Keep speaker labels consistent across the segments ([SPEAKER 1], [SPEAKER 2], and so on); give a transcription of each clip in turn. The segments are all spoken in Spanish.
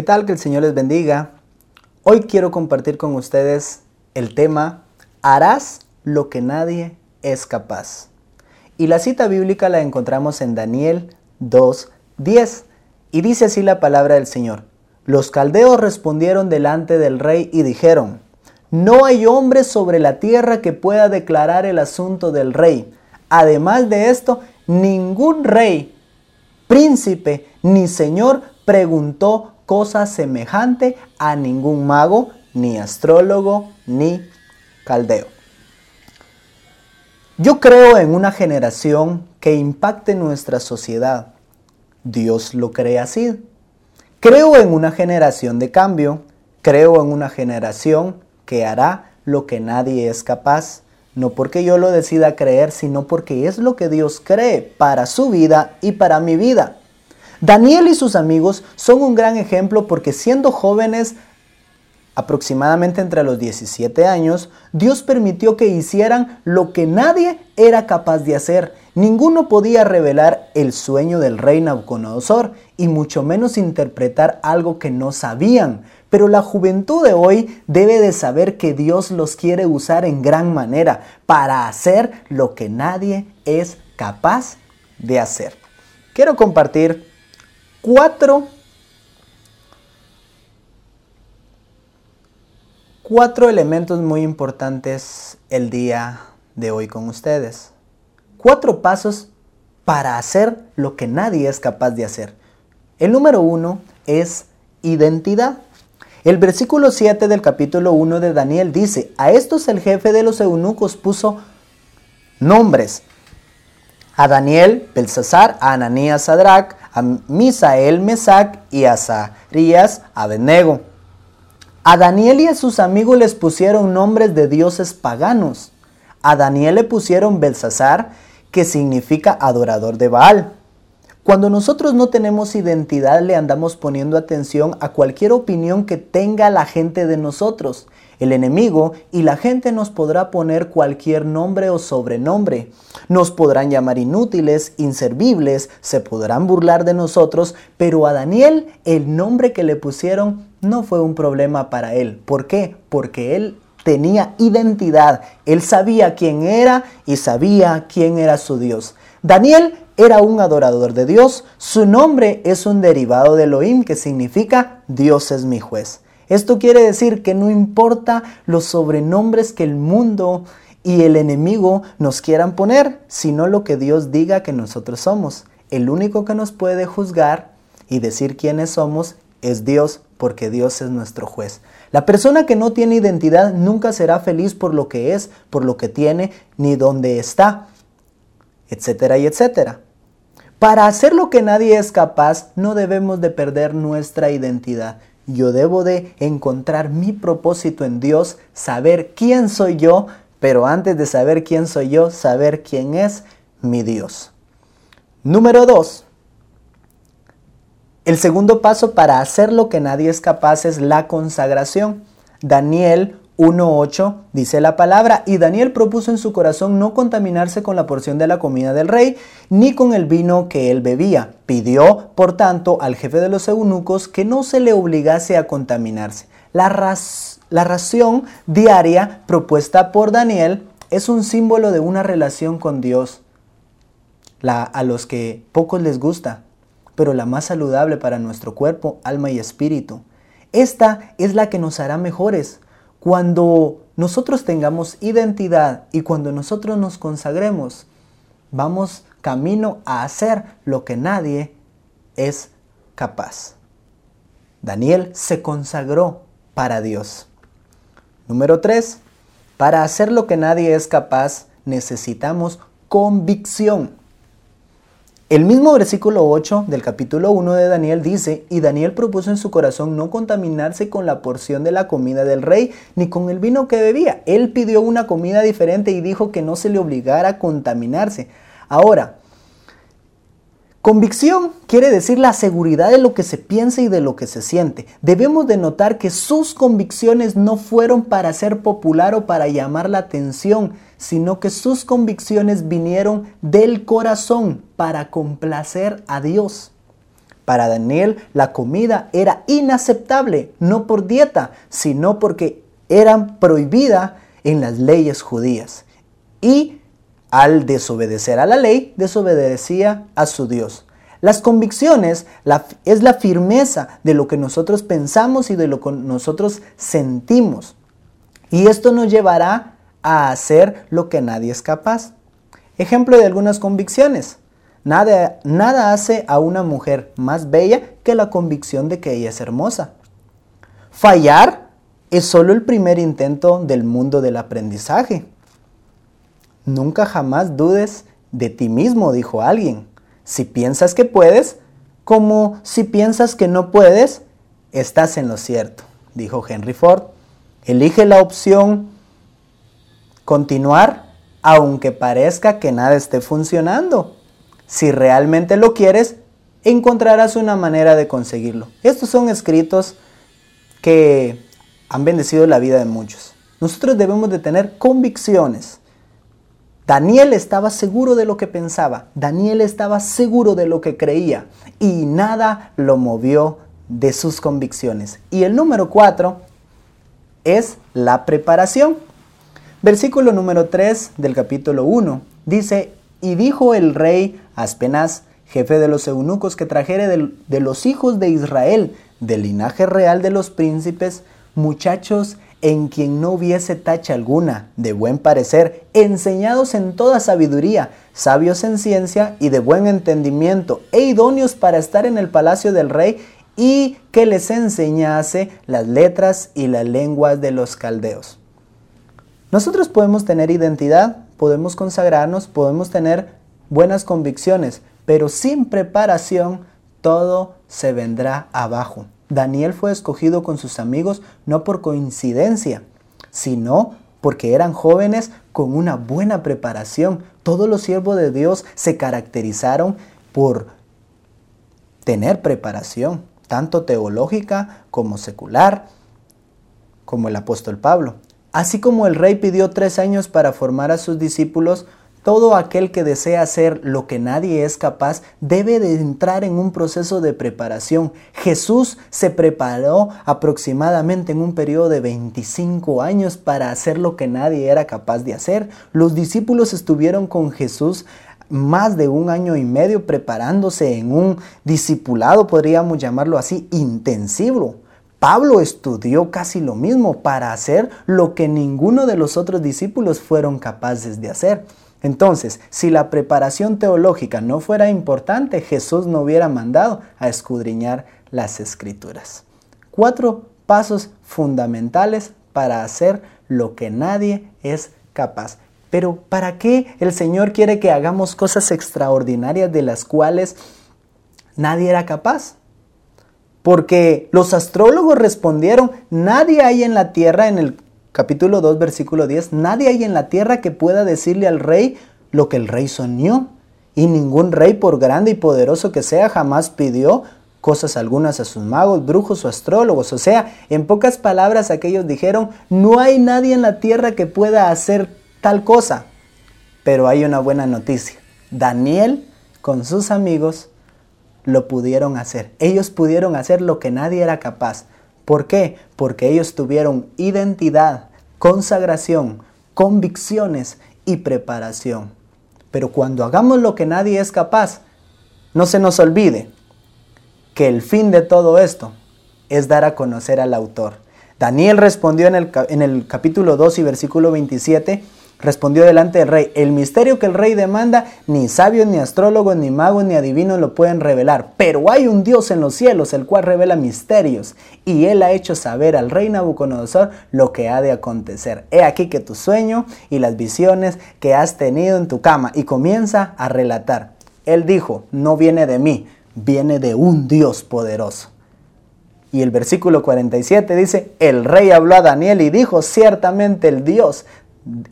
[SPEAKER 1] ¿Qué tal? Que el Señor les bendiga. Hoy quiero compartir con ustedes el tema Harás lo que nadie es capaz. Y la cita bíblica la encontramos en Daniel 2.10 y dice así la palabra del Señor. Los caldeos respondieron delante del rey y dijeron, no hay hombre sobre la tierra que pueda declarar el asunto del rey. Además de esto, ningún rey, príncipe ni señor preguntó cosa semejante a ningún mago, ni astrólogo, ni caldeo. Yo creo en una generación que impacte nuestra sociedad. Dios lo cree así. Creo en una generación de cambio. Creo en una generación que hará lo que nadie es capaz. No porque yo lo decida creer, sino porque es lo que Dios cree para su vida y para mi vida. Daniel y sus amigos son un gran ejemplo porque siendo jóvenes, aproximadamente entre los 17 años, Dios permitió que hicieran lo que nadie era capaz de hacer. Ninguno podía revelar el sueño del rey Nabucodonosor y mucho menos interpretar algo que no sabían. Pero la juventud de hoy debe de saber que Dios los quiere usar en gran manera para hacer lo que nadie es capaz de hacer. Quiero compartir cuatro, cuatro elementos muy importantes el día de hoy con ustedes. Cuatro pasos para hacer lo que nadie es capaz de hacer. El número uno es identidad. El versículo 7 del capítulo 1 de Daniel dice, a estos el jefe de los eunucos puso nombres. A Daniel, Belsasar, a Ananías, Sadrach, a Misael, Mesac y a Zarías, Abednego. A Daniel y a sus amigos les pusieron nombres de dioses paganos. A Daniel le pusieron Belsasar, que significa adorador de Baal. Cuando nosotros no tenemos identidad le andamos poniendo atención a cualquier opinión que tenga la gente de nosotros. El enemigo y la gente nos podrá poner cualquier nombre o sobrenombre. Nos podrán llamar inútiles, inservibles, se podrán burlar de nosotros, pero a Daniel el nombre que le pusieron no fue un problema para él. ¿Por qué? Porque él tenía identidad, él sabía quién era y sabía quién era su Dios. Daniel era un adorador de Dios. Su nombre es un derivado de Elohim que significa Dios es mi juez. Esto quiere decir que no importa los sobrenombres que el mundo y el enemigo nos quieran poner, sino lo que Dios diga que nosotros somos. El único que nos puede juzgar y decir quiénes somos es Dios, porque Dios es nuestro juez. La persona que no tiene identidad nunca será feliz por lo que es, por lo que tiene, ni dónde está, etcétera y etcétera. Para hacer lo que nadie es capaz, no debemos de perder nuestra identidad. Yo debo de encontrar mi propósito en Dios, saber quién soy yo, pero antes de saber quién soy yo, saber quién es mi Dios. Número 2. El segundo paso para hacer lo que nadie es capaz es la consagración. Daniel 1.8 dice la palabra, y Daniel propuso en su corazón no contaminarse con la porción de la comida del rey, ni con el vino que él bebía. Pidió, por tanto, al jefe de los eunucos que no se le obligase a contaminarse. La, la ración diaria propuesta por Daniel es un símbolo de una relación con Dios, la, a los que pocos les gusta, pero la más saludable para nuestro cuerpo, alma y espíritu. Esta es la que nos hará mejores cuando nosotros tengamos identidad y cuando nosotros nos consagremos, vamos camino a hacer lo que nadie es capaz. Daniel se consagró para Dios. Número 3. Para hacer lo que nadie es capaz necesitamos convicción. El mismo versículo 8 del capítulo 1 de Daniel dice, y Daniel propuso en su corazón no contaminarse con la porción de la comida del rey, ni con el vino que bebía. Él pidió una comida diferente y dijo que no se le obligara a contaminarse. Ahora, Convicción quiere decir la seguridad de lo que se piensa y de lo que se siente. Debemos de notar que sus convicciones no fueron para ser popular o para llamar la atención, sino que sus convicciones vinieron del corazón para complacer a Dios. Para Daniel la comida era inaceptable, no por dieta, sino porque era prohibida en las leyes judías. Y al desobedecer a la ley, desobedecía a su Dios. Las convicciones es la firmeza de lo que nosotros pensamos y de lo que nosotros sentimos. Y esto nos llevará a hacer lo que nadie es capaz. Ejemplo de algunas convicciones. Nada, nada hace a una mujer más bella que la convicción de que ella es hermosa. Fallar es solo el primer intento del mundo del aprendizaje. Nunca jamás dudes de ti mismo, dijo alguien. Si piensas que puedes, como si piensas que no puedes, estás en lo cierto, dijo Henry Ford. Elige la opción continuar aunque parezca que nada esté funcionando. Si realmente lo quieres, encontrarás una manera de conseguirlo. Estos son escritos que han bendecido la vida de muchos. Nosotros debemos de tener convicciones. Daniel estaba seguro de lo que pensaba, Daniel estaba seguro de lo que creía y nada lo movió de sus convicciones. Y el número cuatro es la preparación. Versículo número 3 del capítulo 1 dice, y dijo el rey Aspenaz, jefe de los eunucos, que trajere de, de los hijos de Israel, del linaje real de los príncipes, muchachos en quien no hubiese tacha alguna, de buen parecer, enseñados en toda sabiduría, sabios en ciencia y de buen entendimiento, e idóneos para estar en el palacio del rey, y que les enseñase las letras y las lenguas de los caldeos. Nosotros podemos tener identidad, podemos consagrarnos, podemos tener buenas convicciones, pero sin preparación todo se vendrá abajo. Daniel fue escogido con sus amigos no por coincidencia, sino porque eran jóvenes con una buena preparación. Todos los siervos de Dios se caracterizaron por tener preparación, tanto teológica como secular, como el apóstol Pablo. Así como el rey pidió tres años para formar a sus discípulos, todo aquel que desea hacer lo que nadie es capaz debe de entrar en un proceso de preparación. Jesús se preparó aproximadamente en un periodo de 25 años para hacer lo que nadie era capaz de hacer. Los discípulos estuvieron con Jesús más de un año y medio preparándose en un discipulado, podríamos llamarlo así, intensivo. Pablo estudió casi lo mismo para hacer lo que ninguno de los otros discípulos fueron capaces de hacer. Entonces, si la preparación teológica no fuera importante, Jesús no hubiera mandado a escudriñar las escrituras. Cuatro pasos fundamentales para hacer lo que nadie es capaz. Pero ¿para qué el Señor quiere que hagamos cosas extraordinarias de las cuales nadie era capaz? Porque los astrólogos respondieron, nadie hay en la tierra en el capítulo 2, versículo 10, nadie hay en la tierra que pueda decirle al rey lo que el rey soñó. Y ningún rey, por grande y poderoso que sea, jamás pidió cosas algunas a sus magos, brujos o astrólogos. O sea, en pocas palabras aquellos dijeron, no hay nadie en la tierra que pueda hacer tal cosa. Pero hay una buena noticia. Daniel con sus amigos lo pudieron hacer. Ellos pudieron hacer lo que nadie era capaz. ¿Por qué? Porque ellos tuvieron identidad, consagración, convicciones y preparación. Pero cuando hagamos lo que nadie es capaz, no se nos olvide que el fin de todo esto es dar a conocer al autor. Daniel respondió en el, en el capítulo 2 y versículo 27, Respondió delante del rey, el misterio que el rey demanda, ni sabios, ni astrólogos, ni magos, ni adivinos lo pueden revelar, pero hay un Dios en los cielos, el cual revela misterios, y él ha hecho saber al rey Nabucodonosor lo que ha de acontecer. He aquí que tu sueño y las visiones que has tenido en tu cama, y comienza a relatar. Él dijo, no viene de mí, viene de un Dios poderoso. Y el versículo 47 dice, el rey habló a Daniel y dijo, ciertamente el Dios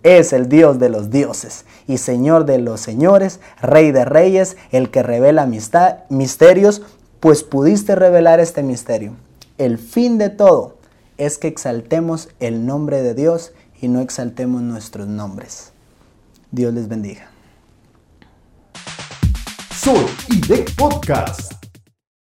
[SPEAKER 1] es el Dios de los dioses y Señor de los señores, Rey de reyes, el que revela misterios, pues pudiste revelar este misterio. El fin de todo es que exaltemos el nombre de Dios y no exaltemos nuestros nombres. Dios les bendiga.
[SPEAKER 2] Soy IDEC Podcast.